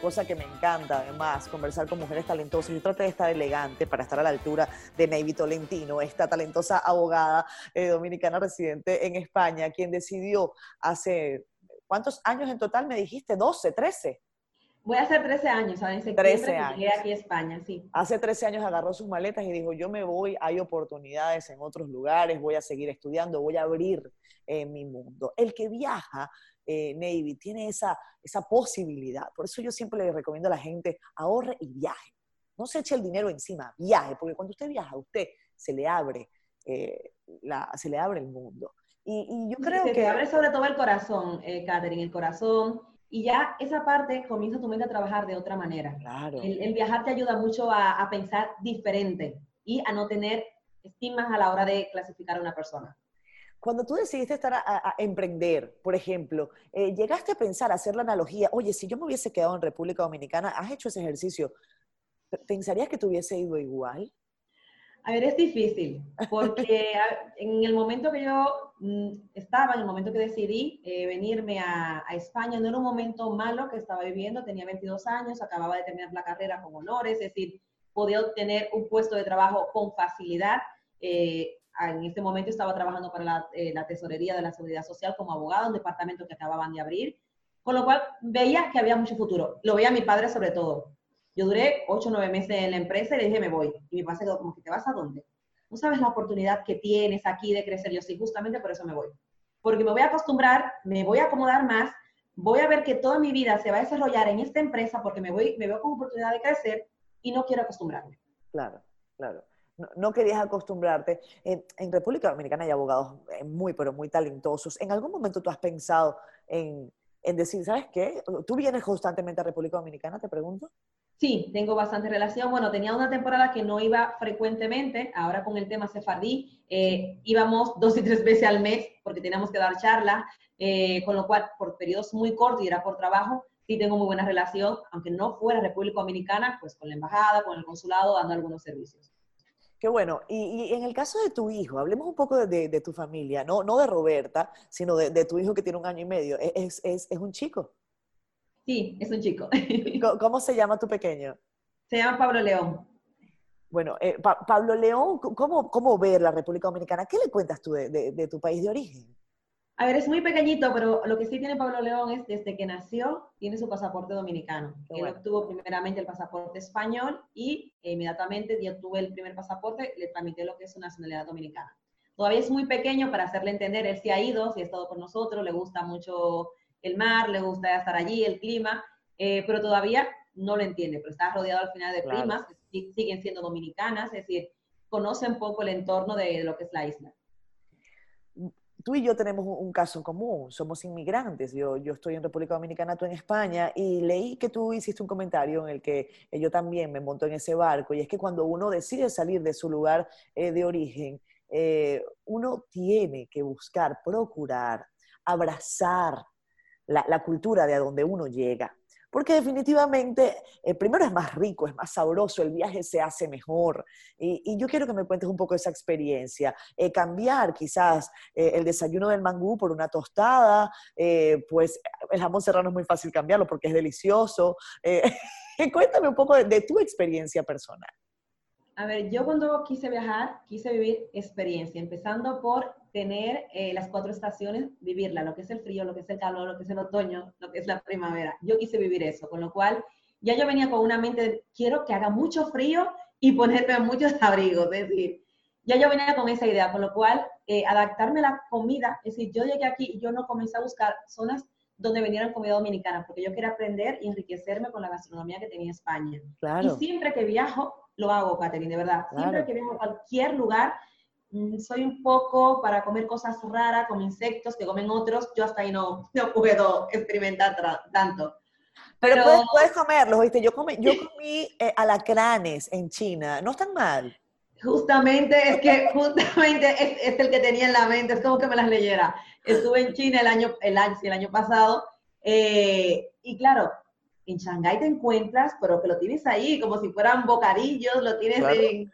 Speaker 1: Cosa que me encanta, además, conversar con mujeres talentosas. Yo traté de estar elegante para estar a la altura de Navy Tolentino, esta talentosa abogada eh, dominicana residente en España, quien decidió hace ¿Cuántos años en total me dijiste? ¿12, 13?
Speaker 2: Voy a hacer 13 años, ¿sabes? En 13 años. llegué aquí a España, sí.
Speaker 1: Hace 13 años agarró sus maletas y dijo, yo me voy, hay oportunidades en otros lugares, voy a seguir estudiando, voy a abrir eh, mi mundo. El que viaja, eh, Navy, tiene esa, esa posibilidad. Por eso yo siempre le recomiendo a la gente, ahorre y viaje. No se eche el dinero encima, viaje, porque cuando usted viaja, a usted se le abre, eh, la, se le abre el mundo. Y, yo creo que...
Speaker 2: Te abre sobre todo el corazón, eh, Catherine, el corazón. Y ya esa parte comienza tu mente a trabajar de otra manera.
Speaker 1: Claro.
Speaker 2: El, viajar te ayuda mucho a, pensar diferente y a no tener estigmas a la hora de clasificar a una persona.
Speaker 1: Cuando tú decidiste estar a, emprender, por ejemplo, eh, llegaste a pensar, a hacer la analogía, oye, si yo me hubiese quedado en República Dominicana, has hecho ese ejercicio, ¿pensarías que te hubiese ido igual?
Speaker 2: A ver, es difícil, porque en el momento que yo mm, estaba, en el momento que decidí eh, venirme a, España, no era un momento malo que estaba viviendo, tenía 22 años, acababa de terminar la carrera con honores, es decir, podía obtener un puesto de trabajo con facilidad. Eh, en este momento estaba trabajando para la, eh, la, Tesorería de la Seguridad Social como abogado, un departamento que acababan de abrir, con lo cual veía que había mucho futuro. Lo veía mi padre sobre todo. Yo duré ocho o nueve meses en la empresa y le dije, me voy. Y mi papá se quedó como que, ¿te vas a dónde? No sabes la oportunidad que tienes aquí de crecer. Yo sí, justamente por eso me voy. Porque me voy a acostumbrar, me voy a acomodar más, voy a ver que toda mi vida se va a desarrollar en esta empresa porque me, voy, me veo con oportunidad de crecer y no quiero acostumbrarme.
Speaker 1: Claro, claro. No, querías acostumbrarte. En, en, República Dominicana hay abogados eh, muy, pero muy talentosos. ¿En algún momento tú has pensado en, en decir, ¿sabes qué? ¿Tú vienes constantemente a República Dominicana, te pregunto?
Speaker 2: Sí, tengo bastante relación. Bueno, tenía una temporada que no iba frecuentemente, ahora con el tema sefardí, eh, íbamos dos y tres veces al mes porque teníamos que dar charlas, eh, con lo cual por periodos muy cortos y era por trabajo, sí tengo muy buena relación, aunque no fuera República Dominicana, pues con la embajada, con el consulado, dando algunos servicios.
Speaker 1: Qué bueno. Y, en el caso de tu hijo, hablemos un poco de, tu familia, no, no de Roberta, sino de, tu hijo que tiene un año y medio. es, es un chico?
Speaker 2: Sí, es un chico.
Speaker 1: ¿Cómo se llama tu pequeño?
Speaker 2: Se llama Pablo León.
Speaker 1: Bueno, eh, Pablo León, ¿cómo, ¿cómo ver la República Dominicana? ¿Qué le cuentas tú de, tu país de origen?
Speaker 2: A ver, es muy pequeñito, pero lo que sí tiene Pablo León es desde que nació, tiene su pasaporte dominicano. Él obtuvo primeramente el pasaporte español y inmediatamente ya tuve el primer pasaporte, le tramité lo que es una nacionalidad dominicana. Todavía es muy pequeño para hacerle entender, él sí ha ido, sí ha estado con nosotros, le gusta mucho el mar, le gusta estar allí, el clima, eh, pero todavía no lo entiende, pero está rodeado al final de primas, que siguen siendo dominicanas, es decir, conoce un poco el entorno de, lo que es la isla.
Speaker 1: Tú y yo tenemos un, caso en común, somos inmigrantes, yo, yo estoy en República Dominicana, tú en España, y leí que tú hiciste un comentario en el que yo también me monto en ese barco, y es que cuando uno decide salir de su lugar eh, de origen, eh, uno tiene que buscar, procurar, abrazar la, cultura de a donde uno llega. porque definitivamente, eh, primero es más rico, es más sabroso, el viaje se hace mejor. Y, yo quiero que me cuentes un poco esa experiencia. Eh, cambiar quizás eh, el desayuno del mangú por una tostada, pues el jamón serrano es muy fácil cambiarlo porque es delicioso. cuéntame un poco de tu experiencia personal.
Speaker 2: A ver, yo cuando quise viajar, quise vivir experiencia, empezando por tener eh, las cuatro estaciones, vivirla, lo que es el frío, lo que es el calor, lo que es el otoño, lo que es la primavera. Yo quise vivir eso, con lo cual ya yo venía con una mente de, quiero que haga mucho frío y ponerme muchos abrigos, es decir, ya yo venía con esa idea, con lo cual eh, adaptarme a la comida, es decir, yo llegué aquí y yo no comencé a buscar zonas donde venieran comida dominicana, porque yo quería aprender y enriquecerme con la gastronomía que tenía España. Claro. Y siempre que viajo, lo hago, Catherine, de verdad. Siempre que viajo a cualquier lugar, soy un poco para comer cosas raras, como insectos que comen otros, yo hasta ahí no, no puedo experimentar tanto.
Speaker 1: Pero, puedes, comerlos, ¿viste? Yo comí, yo comí eh, alacranes en China, no están mal.
Speaker 2: Justamente, es que justamente es, el que tenía en la mente, es como que me las leyera. Estuve en China el año, el año, el año pasado, eh, y claro, en Shanghái te encuentras, pero que lo tienes ahí, como si fueran bocadillos, lo tienes en...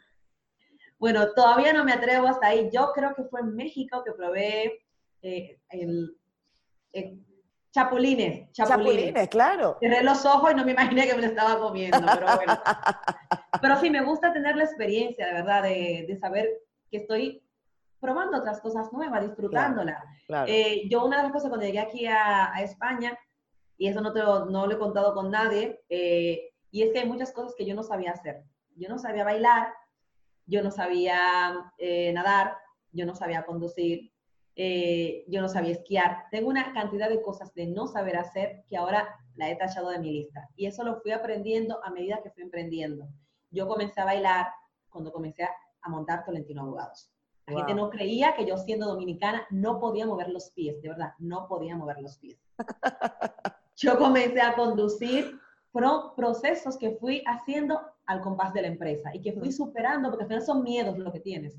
Speaker 2: Bueno, todavía no me atrevo hasta ahí. Yo creo que fue en México que probé eh, el, chapulines, chapulines.
Speaker 1: claro.
Speaker 2: Cerré los ojos y no me imaginé que me lo estaba comiendo, pero bueno. pero sí, me gusta tener la experiencia, de verdad, de, saber que estoy probando otras cosas nuevas, disfrutándola. Eh, yo una de las cosas cuando llegué aquí a, a España, y eso no, te lo, no lo he contado con nadie, eh, y es que hay muchas cosas que yo no sabía hacer. Yo no sabía bailar, yo no sabía eh, nadar, yo no sabía conducir, eh, yo no sabía esquiar. Tengo una cantidad de cosas de no saber hacer que ahora la he tachado de mi lista. Y eso lo fui aprendiendo a medida que fui emprendiendo. Yo comencé a bailar cuando comencé a montar Tolentino Abogados. La gente no creía que yo siendo dominicana no podía mover los pies, de verdad, no podía mover los pies. yo comencé a conducir procesos que fui haciendo al compás de la empresa y que fui superando, porque al final son miedos lo que tienes.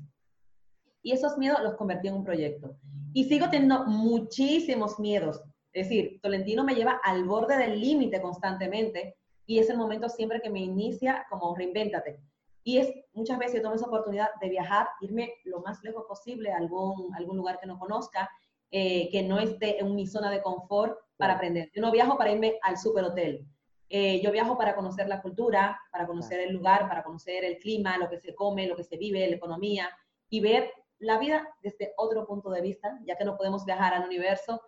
Speaker 2: Y esos miedos los convertí en un proyecto. Y sigo teniendo muchísimos miedos. Es decir, Tolentino me lleva al borde del límite constantemente y es el momento siempre que me inicia como reinvéntate. Y es muchas veces yo tomo esa oportunidad de viajar, irme lo más lejos posible a algún, algún lugar que no conozca, eh, que no esté en mi zona de confort para aprender. Yo no viajo para irme al superhotel. Eh, yo viajo para conocer la cultura, para conocer el lugar, para conocer el clima, lo que se come, lo que se vive, la economía y ver la vida desde otro punto de vista, ya que no podemos viajar al universo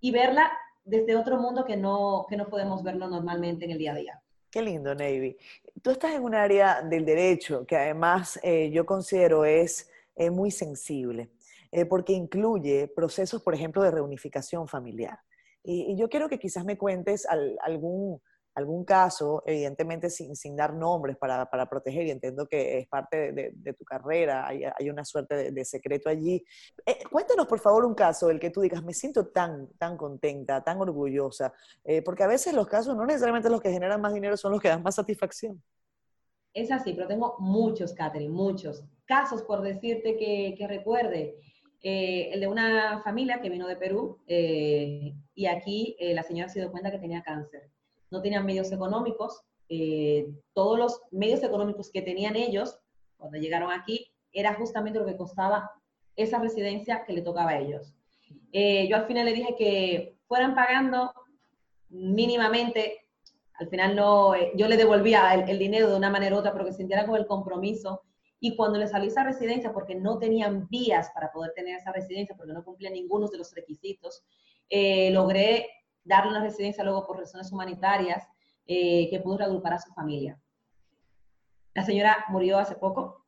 Speaker 2: y verla desde otro mundo que no, que no podemos verlo normalmente en el día a día.
Speaker 1: Qué lindo, Navy. Tú estás en un área del derecho que además eh, yo considero es eh, muy sensible, porque incluye procesos, por ejemplo, de reunificación familiar. Y, yo quiero que quizás me cuentes algún, algún caso, evidentemente sin, sin dar nombres para, para, proteger, y entiendo que es parte de, de, tu carrera, hay, hay, una suerte de, secreto allí. Eh, cuéntanos, por favor, un caso del que tú digas, me siento tan, tan contenta, tan orgullosa, eh, porque a veces los casos no necesariamente los que generan más dinero son los que dan más satisfacción.
Speaker 2: Es así, pero tengo muchos, Catherine, muchos casos por decirte que, que recuerde. Eh, el de una familia que vino de Perú eh, y aquí eh, la señora se dio cuenta que tenía cáncer. No tenían medios económicos. todos los medios económicos que tenían ellos cuando llegaron aquí era justamente lo que costaba esa residencia que le tocaba a ellos. yo al final le dije que fueran pagando mínimamente, al final no, yo le devolvía el, dinero de una manera u otra, pero que sintiera con el compromiso y cuando le salió esa residencia, porque no tenían vías para poder tener esa residencia, porque no cumplía ninguno de los requisitos, eh, logré darle una residencia luego por razones humanitarias eh, que pudo reagrupar a su familia. La señora murió hace poco,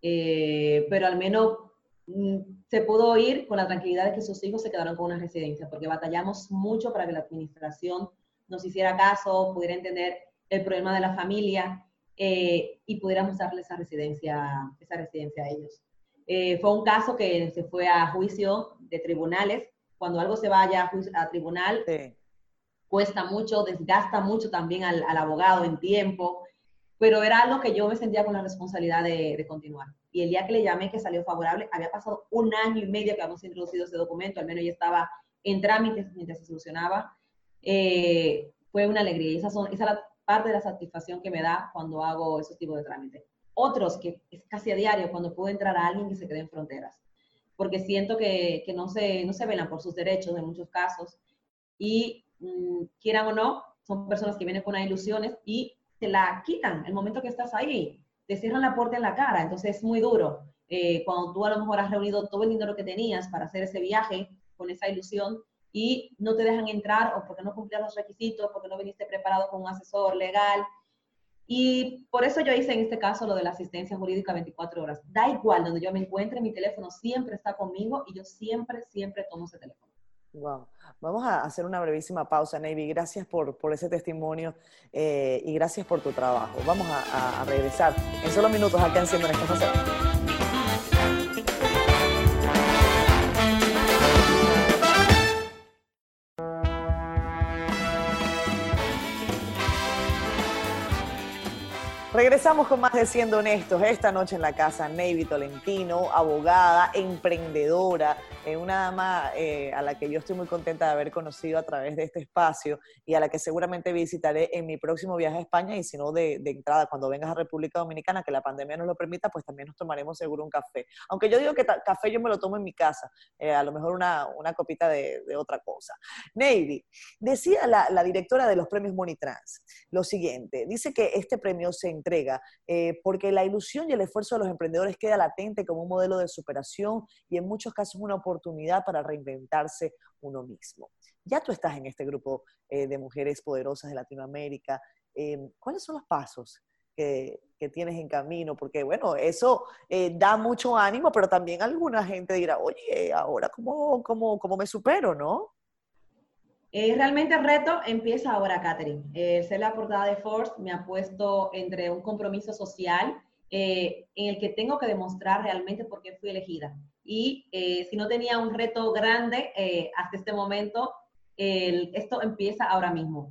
Speaker 2: eh, pero al menos mm, se pudo ir con la tranquilidad de que sus hijos se quedaron con una residencia, porque batallamos mucho para que la administración nos hiciera caso, pudiera entender el problema de la familia eh, y pudiéramos darle esa residencia, esa residencia a ellos. Eh, fue un caso que se fue a juicio de tribunales. Cuando algo se vaya a, tribunal, cuesta mucho, desgasta mucho también al, al, abogado en tiempo, pero era algo que yo me sentía con la responsabilidad de, de, continuar. Y el día que le llamé que salió favorable, había pasado un año y medio que habíamos introducido ese documento, al menos ya estaba en trámites mientras se solucionaba. Eh, fue una alegría. Y esa, son, esa es la parte de la satisfacción que me da cuando hago esos tipos de trámites. Otros que es casi a diario cuando puedo entrar a alguien que se quede en fronteras, porque siento que, que no, se, no se velan por sus derechos en muchos casos y mm, quieran o no, son personas que vienen con unas ilusiones y te la quitan el momento que estás ahí, te cierran la puerta en la cara, entonces es muy duro. Eh, cuando tú a lo mejor has reunido todo el dinero que tenías para hacer ese viaje con esa ilusión y no te dejan entrar o porque no cumplías los requisitos, porque no viniste preparado con un asesor legal, y por eso yo hice en este caso lo de la asistencia jurídica 24 horas. Da igual donde yo me encuentre, mi teléfono siempre está conmigo y yo siempre, siempre tomo ese teléfono.
Speaker 1: Wow. Vamos a hacer una brevísima pausa, Navy. Gracias por, por ese testimonio eh, y gracias por tu trabajo. Vamos a, a, regresar en solo minutos acá en Siendo Honestos. Regresamos con más de Siendo Honestos. Esta noche en la casa, Navy Tolentino, abogada, emprendedora, una dama eh, a la que yo estoy muy contenta de haber conocido a través de este espacio y a la que seguramente visitaré en mi próximo viaje a España y si no de, entrada cuando vengas a República Dominicana, que la pandemia nos lo permita, pues también nos tomaremos seguro un café. Aunque yo digo que café yo me lo tomo en mi casa, eh, a lo mejor una, una copita de, de, otra cosa. Navy, decía la, la directora de los premios Monitrans lo siguiente, dice que este premio se entrega porque la ilusión y el esfuerzo de los emprendedores queda latente como un modelo de superación y en muchos casos una oportunidad oportunidad para reinventarse uno mismo. Ya tú estás en este grupo eh, de mujeres poderosas de Latinoamérica. Em, ¿Cuáles son los pasos que, tienes en camino? Porque, bueno, eso eh, da mucho ánimo, pero también alguna gente dirá, oye, ahora cómo, cómo, cómo me supero, ¿no?
Speaker 2: Eh, realmente el reto empieza ahora, Catherine. ser la portada de Force me ha puesto entre un compromiso social en el que tengo que demostrar realmente por qué fui elegida y eh, si no tenía un reto grande eh, hasta este momento, esto empieza ahora mismo.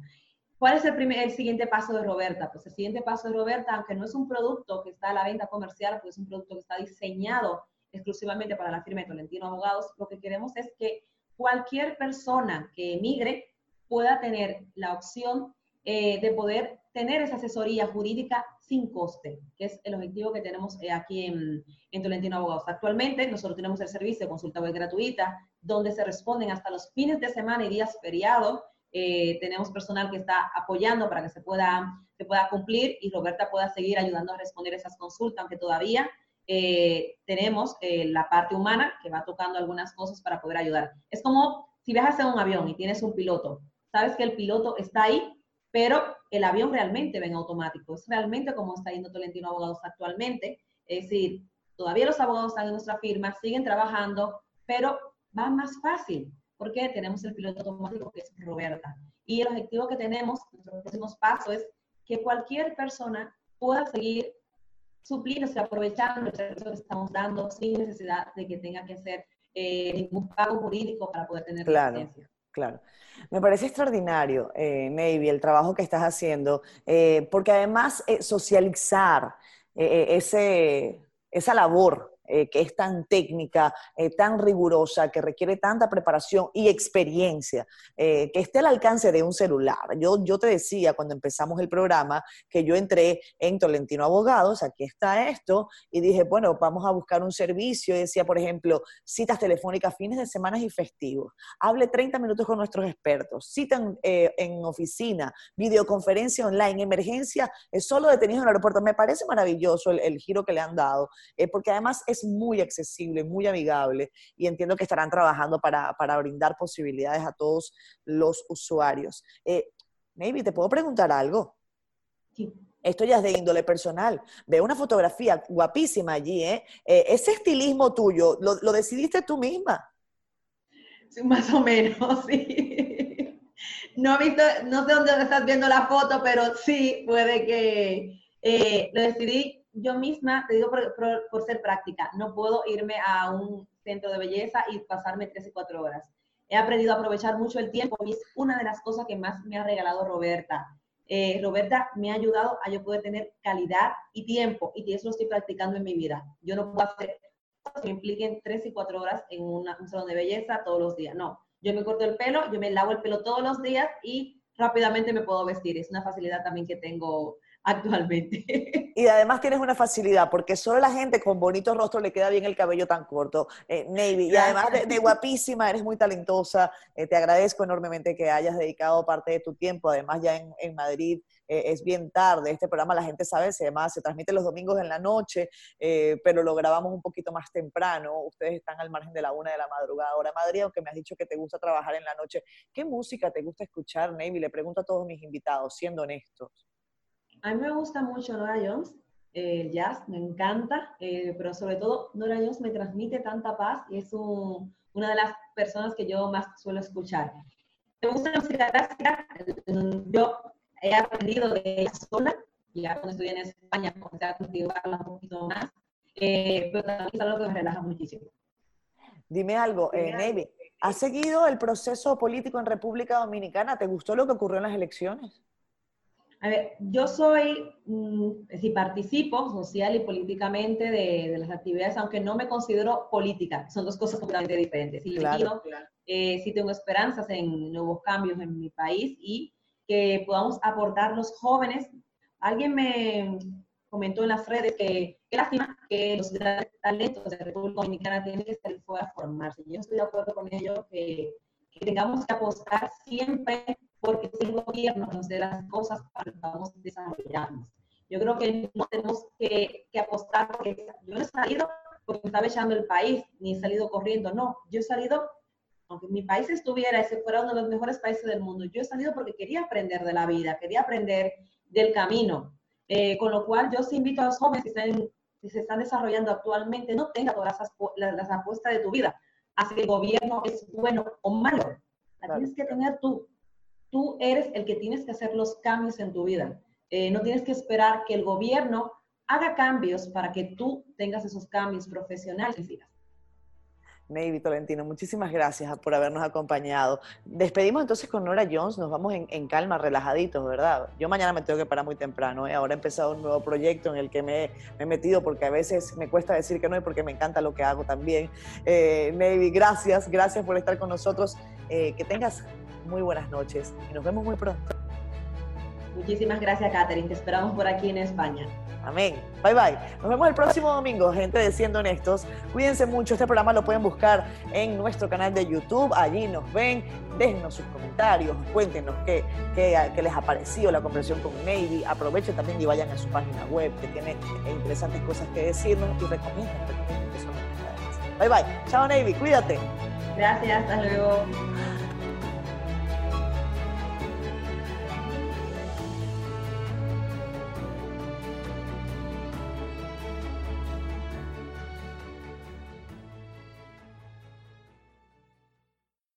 Speaker 2: ¿Cuál es el, primer, el siguiente paso de Roberta? Pues el siguiente paso de Roberta, aunque no es un producto que está a la venta comercial, pues es un producto que está diseñado exclusivamente para la firma de Tolentino Abogados, lo que queremos es que cualquier persona que emigre pueda tener la opción eh, de poder tener esa asesoría jurídica sin coste, que es el objetivo que tenemos eh, aquí en, en, Tolentino Abogados. Actualmente nosotros tenemos el servicio de consulta web gratuita, donde se responden hasta los fines de semana y días feriados. Eh, tenemos personal que está apoyando para que se pueda, se pueda cumplir y Roberta pueda seguir ayudando a responder esas consultas, aunque todavía eh, tenemos la parte humana que va tocando algunas cosas para poder ayudar. Es como si viajas en un avión y tienes un piloto, sabes que el piloto está ahí pero el avión realmente va en automático. Es realmente como está yendo Tolentino Abogados actualmente. Es decir, todavía los abogados están en nuestra firma, siguen trabajando, pero va más fácil porque tenemos el piloto automático que es Roberta. Y el objetivo que tenemos, nuestros próximos pasos, es que cualquier persona pueda seguir supliéndose, aprovechando el servicio que estamos dando sin necesidad de que tenga que hacer eh, ningún pago jurídico para poder tener
Speaker 1: claro. Claro. Me parece extraordinario, eh, Navy, el trabajo que estás haciendo, eh, porque además eh, socializar eh, ese, esa labor eh, que es tan técnica, eh, tan rigurosa, que requiere tanta preparación y experiencia, eh, que esté al alcance de un celular. Yo, yo te decía cuando empezamos el programa que yo entré en Tolentino Abogados, aquí está esto, y dije, bueno, vamos a buscar un servicio. Y decía, por ejemplo, citas telefónicas, fines de semana y festivos. Hable 30 minutos con nuestros expertos. Cita en, oficina, videoconferencia online, emergencia, solo detenido en el aeropuerto. Me parece maravilloso el, el giro que le han dado, porque además es muy accesible, muy amigable y entiendo que estarán trabajando para, para brindar posibilidades a todos los usuarios. Eh, maybe, ¿te puedo preguntar algo?
Speaker 2: Sí.
Speaker 1: Esto ya es de índole personal. Veo una fotografía guapísima allí, ¿eh? eh ese estilismo tuyo, ¿lo, ¿lo, decidiste tú misma?
Speaker 2: Sí, más o menos, sí. No, visto, no sé dónde estás viendo la foto, pero sí, puede que eh, lo decidí yo misma, te digo por, ser práctica, no puedo irme a un centro de belleza y pasarme tres y cuatro horas. He aprendido a aprovechar mucho el tiempo y es una de las cosas que más me ha regalado Roberta. Eh, Roberta me ha ayudado a yo poder tener calidad y tiempo y eso lo estoy practicando en mi vida. Yo no puedo hacer cosas que impliquen tres y cuatro horas en un salón de belleza todos los días. No, yo me corto el pelo, yo me lavo el pelo todos los días y rápidamente me puedo vestir. Es una facilidad también que tengo actualmente.
Speaker 1: Y además tienes una facilidad, porque solo la gente con bonito rostro le queda bien el cabello tan corto, eh, Navy. Y además de, guapísima, eres muy talentosa. Eh, te agradezco enormemente que hayas dedicado parte de tu tiempo. Además, ya en, en Madrid eh, es bien tarde. Este programa, la gente sabe, se llama, se transmite los domingos en la noche, pero lo grabamos un poquito más temprano. Ustedes están al margen de la una de la madrugada. Ahora, Madrid, aunque me has dicho que te gusta trabajar en la noche, ¿qué música te gusta escuchar, Navy? Le pregunto a todos mis invitados, siendo honestos.
Speaker 2: A mí me gusta mucho Nora Jones, el jazz, me encanta, eh, pero sobre todo Nora Jones me transmite tanta paz y es una de las personas que yo más suelo escuchar. Me gusta la música clásica, yo he aprendido de ella sola, ya cuando estudié en España comencé a cultivarla un poquito más, eh, pero también es algo que me relaja muchísimo.
Speaker 1: Dime algo, eh, Navy, ¿has seguido el proceso político en República Dominicana? ¿Te gustó lo que ocurrió en las elecciones?
Speaker 2: A ver, yo soy, mm, si participo social y políticamente de, las actividades, aunque no me considero política, son dos cosas completamente diferentes. Y claro, eh, sí tengo esperanzas en nuevos cambios en mi país y que podamos aportar los jóvenes. Alguien me comentó en las redes que qué lástima que los grandes talentos de República Dominicana tienen que estar fuera a formarse. Yo estoy de acuerdo con ello que, que tengamos que apostar siempre porque si el gobierno nos dé las cosas para que podamos desarrollarnos. Yo creo que no tenemos que, que, apostar porque yo no he salido porque me estaba echando el país, ni he salido corriendo, no, yo he salido, aunque mi país estuviera, ese fuera uno de los mejores países del mundo, yo he salido porque quería aprender de la vida, quería aprender del camino, eh, con lo cual yo sí invito a los jóvenes que, estén, que se están desarrollando actualmente, no tenga todas las, las, apuestas de tu vida, así que el gobierno es bueno o malo, la tienes que tener tú, tú eres el que tienes que hacer los cambios en tu vida. Eh, no tienes que esperar que el gobierno haga cambios para que tú tengas esos cambios profesionales.
Speaker 1: Navy Tolentino, muchísimas gracias por habernos acompañado. Despedimos entonces con Nora Jones, nos vamos en, calma, relajaditos, ¿verdad? Yo mañana me tengo que parar muy temprano, ¿eh? ahora he empezado un nuevo proyecto en el que me, he metido porque a veces me cuesta decir que no y porque me encanta lo que hago también. Eh, Navy, gracias, gracias por estar con nosotros. Eh, que tengas muy buenas noches y nos vemos muy pronto.
Speaker 2: Muchísimas gracias, Catherine. Te esperamos por aquí en España.
Speaker 1: Amén. Bye bye. Nos vemos el próximo domingo, gente de Siendo Honestos. Cuídense mucho. Este programa lo pueden buscar en nuestro canal de YouTube. Allí nos ven. Déjenos sus comentarios. Cuéntenos qué, qué, les ha parecido la conversación con Navy. Aprovechen también y vayan a su página web que tiene interesantes cosas que decirnos y recomienden que son Bye bye. Chao, Navy. Cuídate.
Speaker 2: Gracias. Hasta luego.